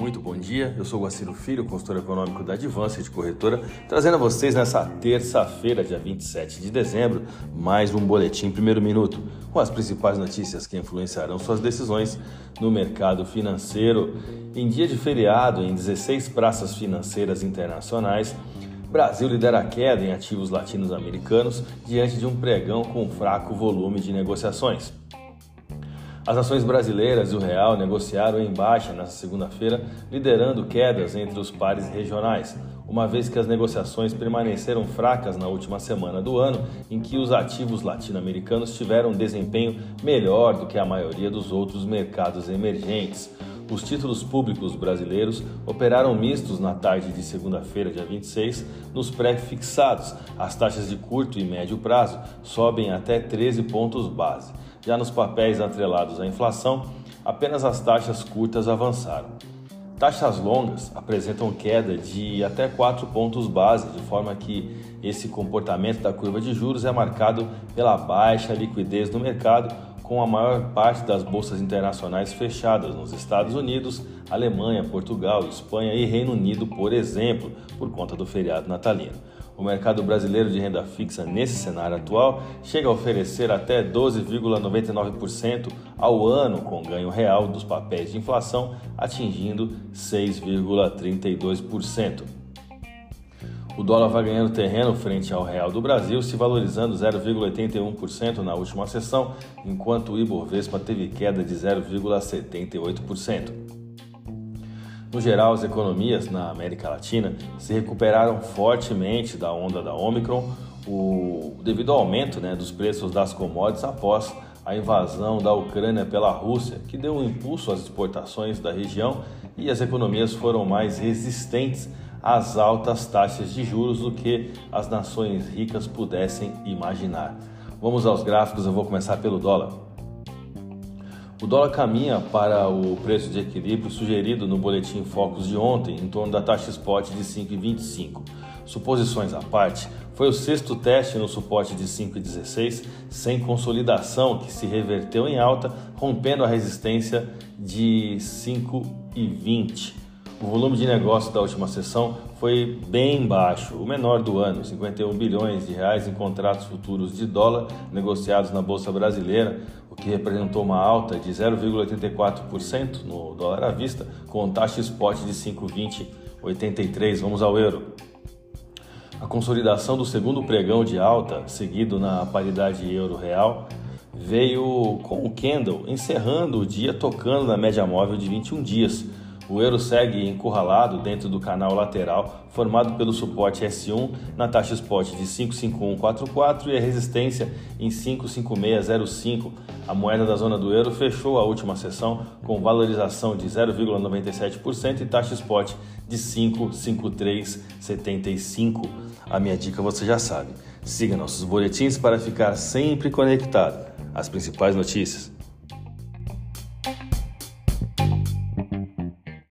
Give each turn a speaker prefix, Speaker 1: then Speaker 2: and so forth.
Speaker 1: Muito bom dia, eu sou Guaciro Filho, consultor econômico da Advance de Corretora, trazendo a vocês nessa terça-feira, dia 27 de dezembro, mais um boletim primeiro minuto, com as principais notícias que influenciarão suas decisões no mercado financeiro. Em dia de feriado, em 16 praças financeiras internacionais, Brasil lidera a queda em ativos latinos-americanos diante de um pregão com fraco volume de negociações. As ações brasileiras e o real negociaram em baixa nesta segunda-feira, liderando quedas entre os pares regionais, uma vez que as negociações permaneceram fracas na última semana do ano, em que os ativos latino-americanos tiveram um desempenho melhor do que a maioria dos outros mercados emergentes. Os títulos públicos brasileiros operaram mistos na tarde de segunda-feira, dia 26, nos pré-fixados. As taxas de curto e médio prazo sobem até 13 pontos base. Já nos papéis atrelados à inflação, apenas as taxas curtas avançaram. Taxas longas apresentam queda de até 4 pontos base, de forma que esse comportamento da curva de juros é marcado pela baixa liquidez no mercado com a maior parte das bolsas internacionais fechadas nos Estados Unidos, Alemanha, Portugal, Espanha e Reino Unido, por exemplo, por conta do feriado natalino. O mercado brasileiro de renda fixa nesse cenário atual chega a oferecer até 12,99% ao ano com ganho real dos papéis de inflação atingindo 6,32%. O dólar vai ganhando terreno frente ao real do Brasil, se valorizando 0,81% na última sessão, enquanto o Ibovespa teve queda de 0,78%. No geral, as economias na América Latina se recuperaram fortemente da onda da Omicron, o, devido ao aumento né, dos preços das commodities após a invasão da Ucrânia pela Rússia, que deu um impulso às exportações da região e as economias foram mais resistentes às altas taxas de juros do que as nações ricas pudessem imaginar. Vamos aos gráficos, eu vou começar pelo dólar. O dólar caminha para o preço de equilíbrio sugerido no boletim Focus de ontem, em torno da taxa spot de 5,25. Suposições à parte, foi o sexto teste no suporte de 5,16, sem consolidação, que se reverteu em alta, rompendo a resistência de 5,20. O volume de negócio da última sessão foi bem baixo, o menor do ano, 51 bilhões de reais em contratos futuros de dólar negociados na bolsa brasileira, o que representou uma alta de 0,84% no dólar à vista, com taxa spot de 5,2083. Vamos ao euro. A consolidação do segundo pregão de alta, seguido na paridade euro-real, veio com o candle encerrando o dia tocando na média móvel de 21 dias o euro segue encurralado dentro do canal lateral formado pelo suporte S1 na taxa spot de 55144 e a resistência em 55605. A moeda da zona do euro fechou a última sessão com valorização de 0,97% e taxa spot de 55375. A minha dica você já sabe. Siga nossos boletins para ficar sempre conectado às principais notícias.